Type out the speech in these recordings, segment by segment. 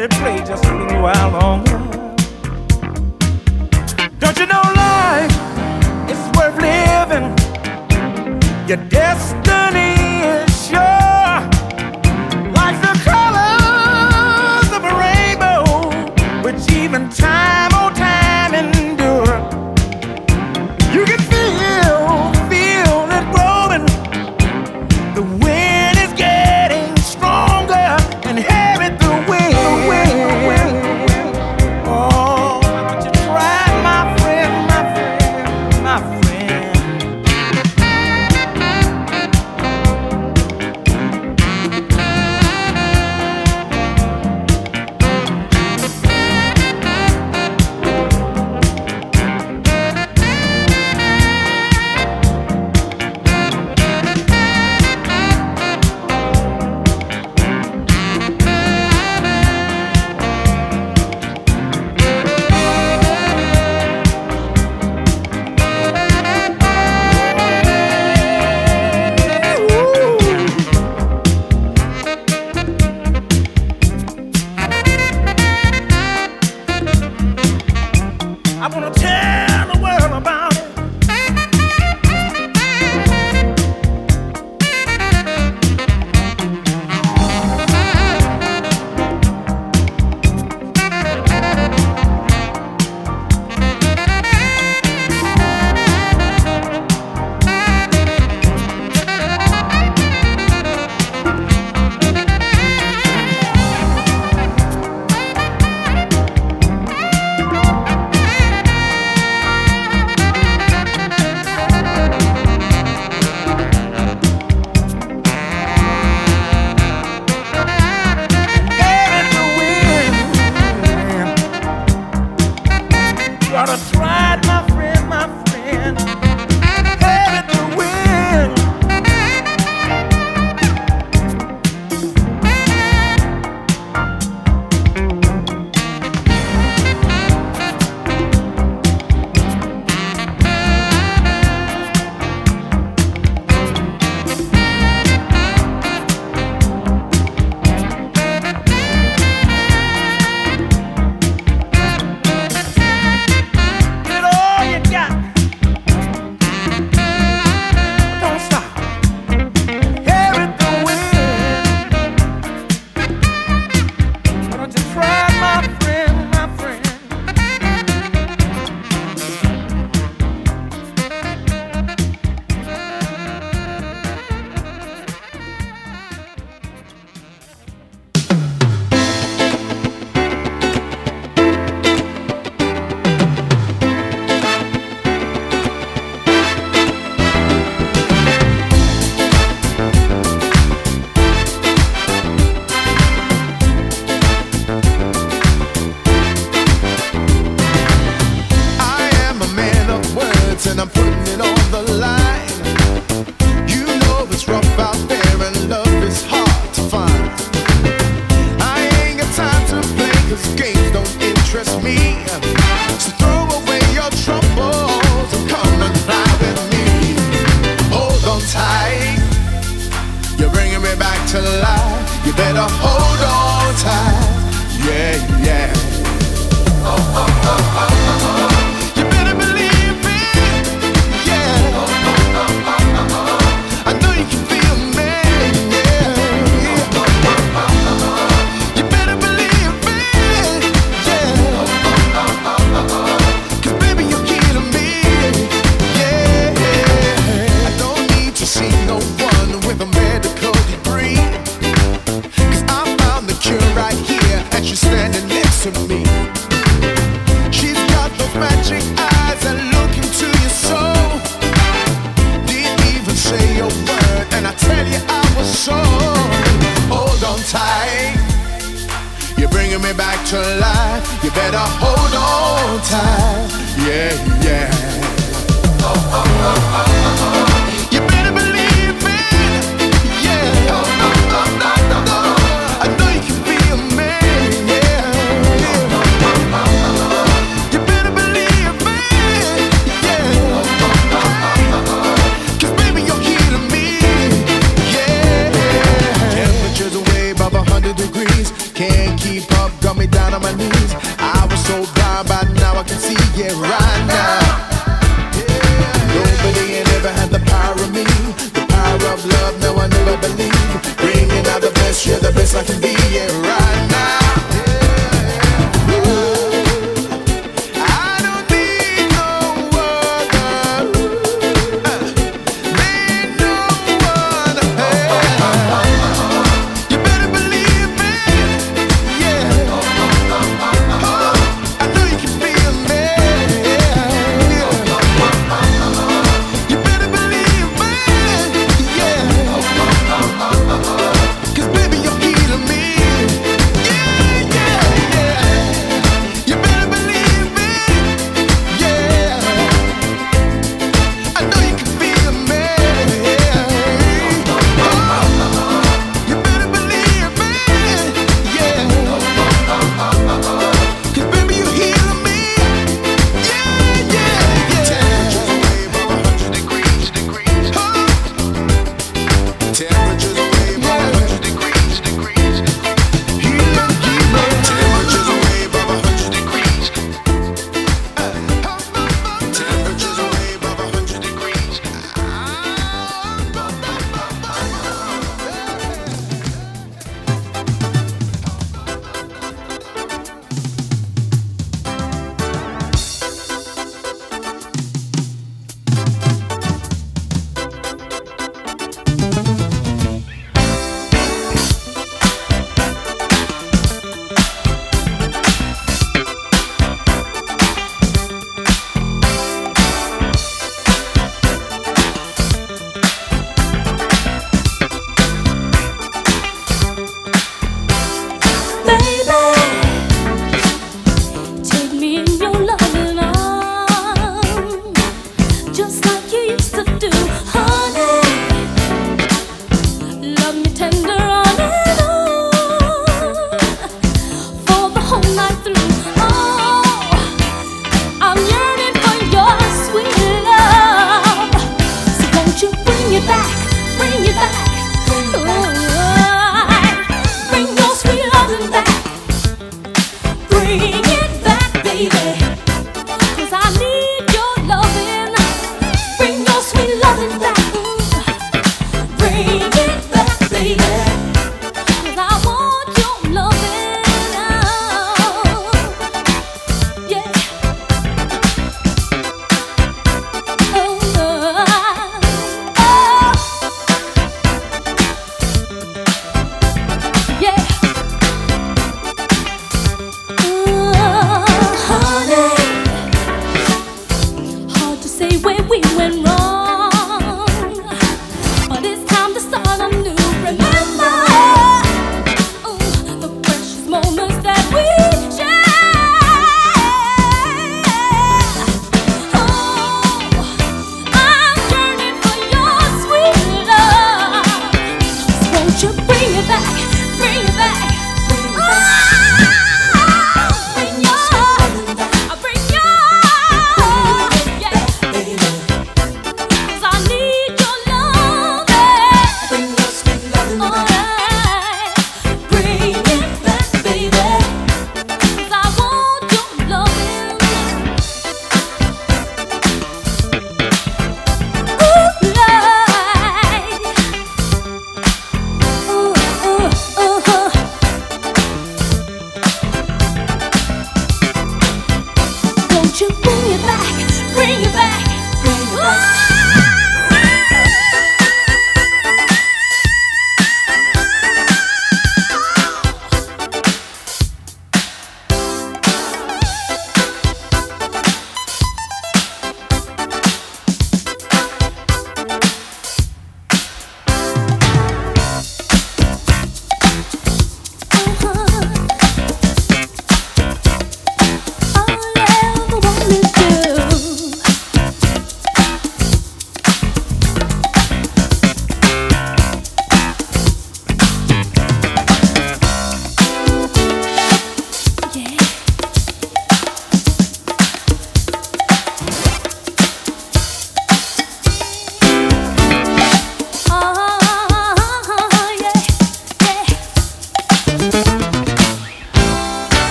let it play just a little while longer. Don't you know life is worth living? Your destiny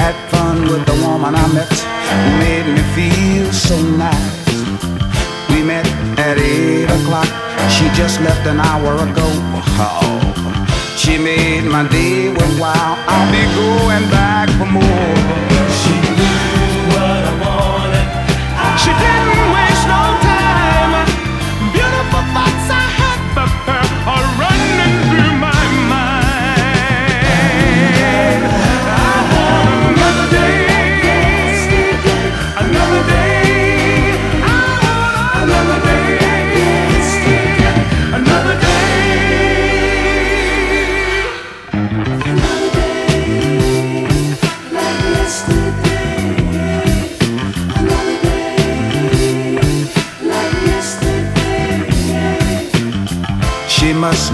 Had fun with the woman I met, made me feel so nice. We met at 8 o'clock, she just left an hour ago. Oh, she made my day worthwhile, I'll be going back for more.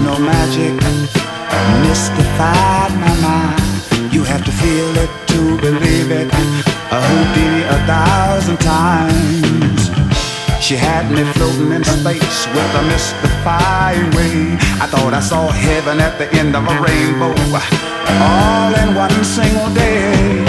Know magic, mystified my mind. You have to feel it to believe it, a Houdini a thousand times. She had me floating in space with a mystifying way. I thought I saw heaven at the end of a rainbow, all in one single day.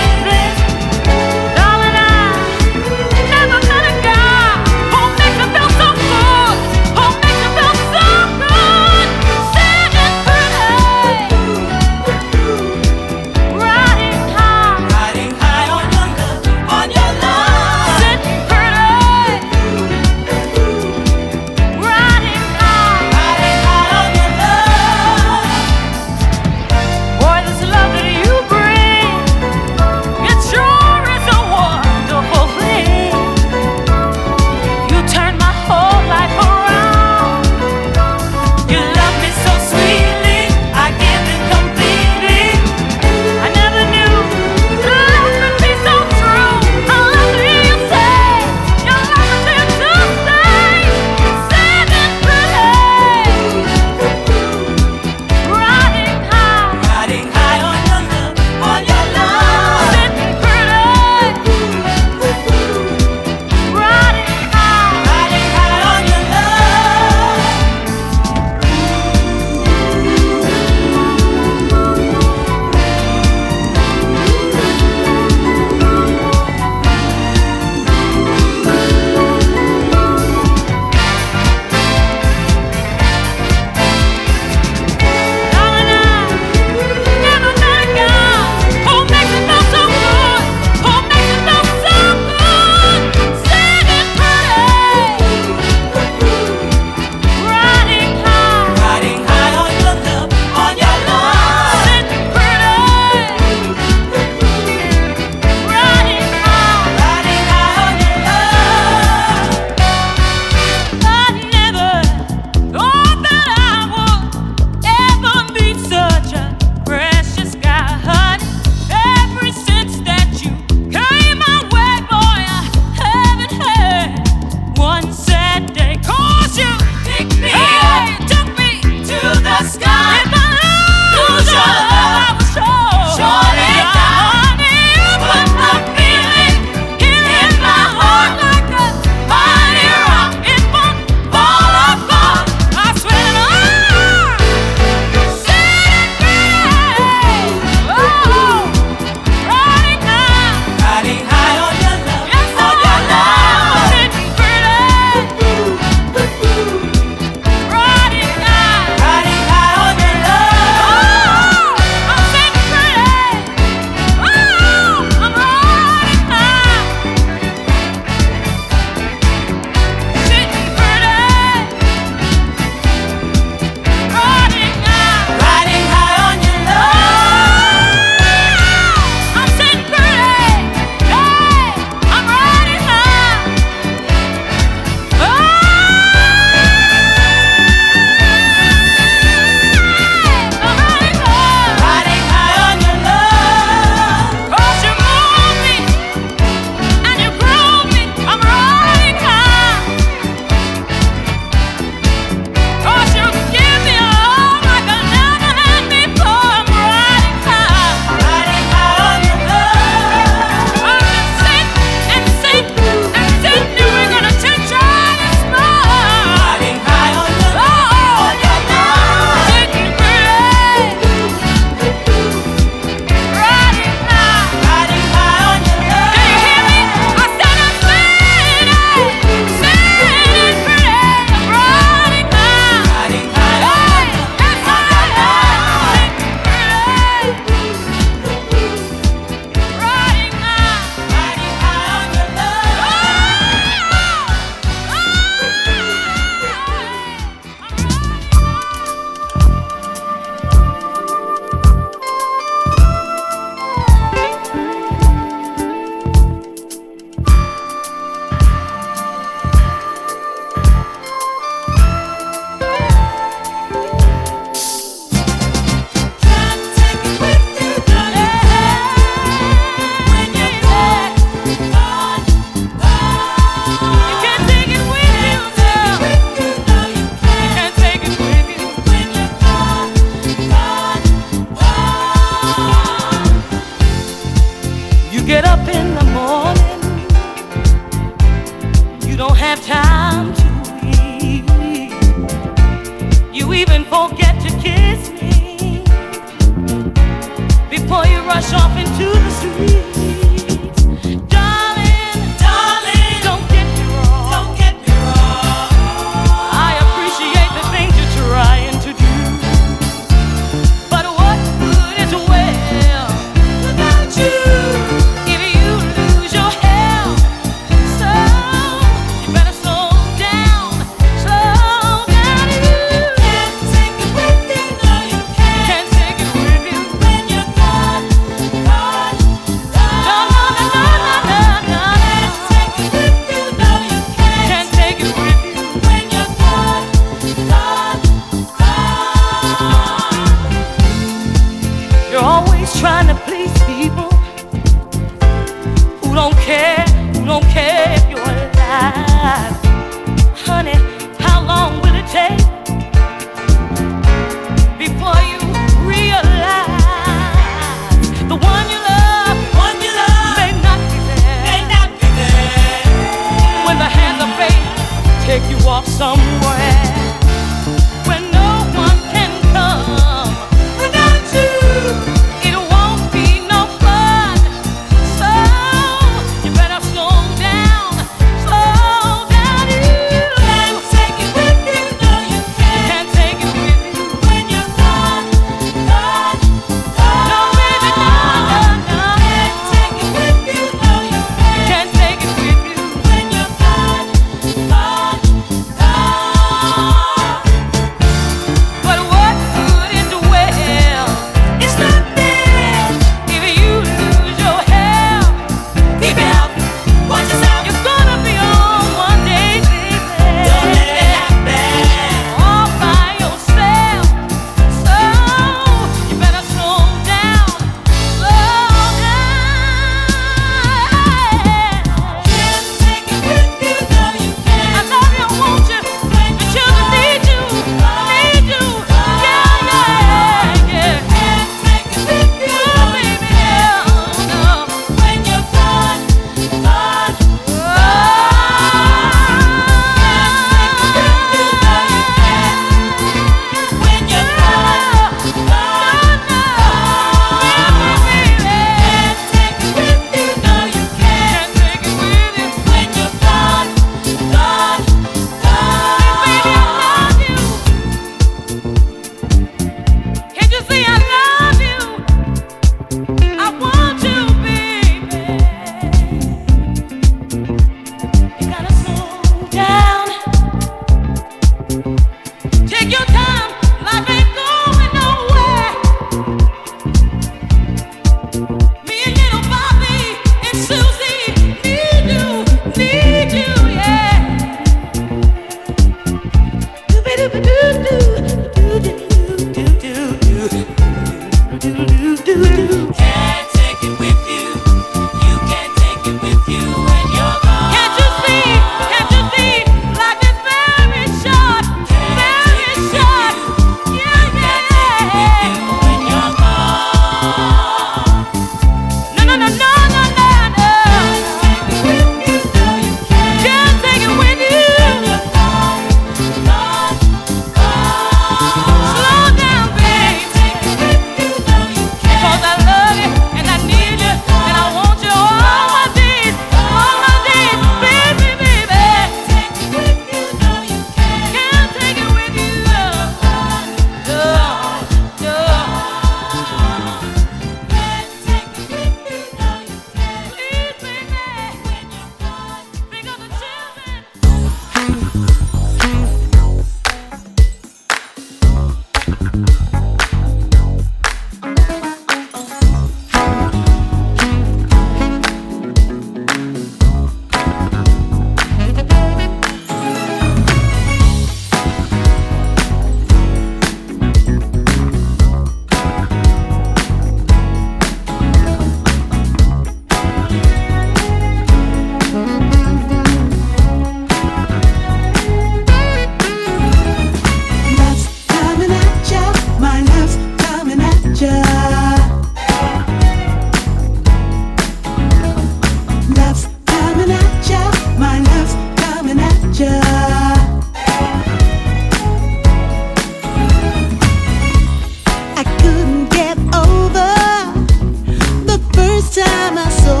My soul.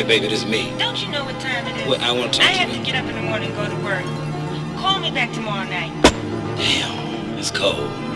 Hey baby, this is me. Don't you know what time it is? I want to talk I to have you. to get up in the morning and go to work. Call me back tomorrow night. Damn, it's cold.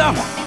Spiel,